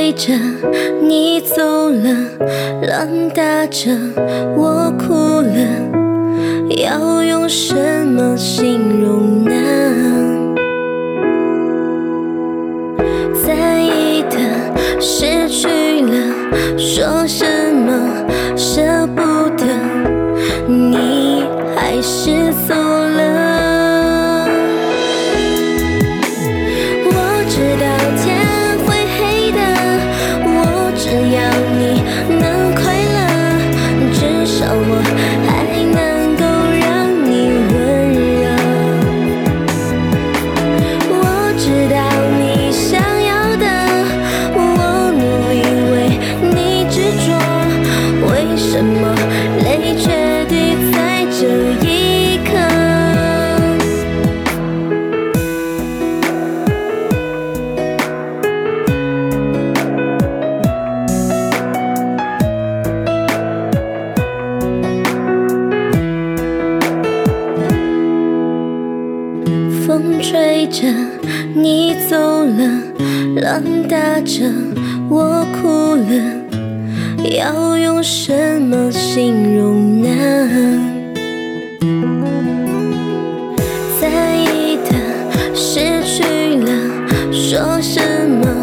吹着，你走了，浪打着，我哭了，要用什么形容呢？在意的，失去了，说什么舍不得，你还是走了。you 风吹着，你走了，浪打着，我哭了。要用什么形容呢？在意的失去了，说什么？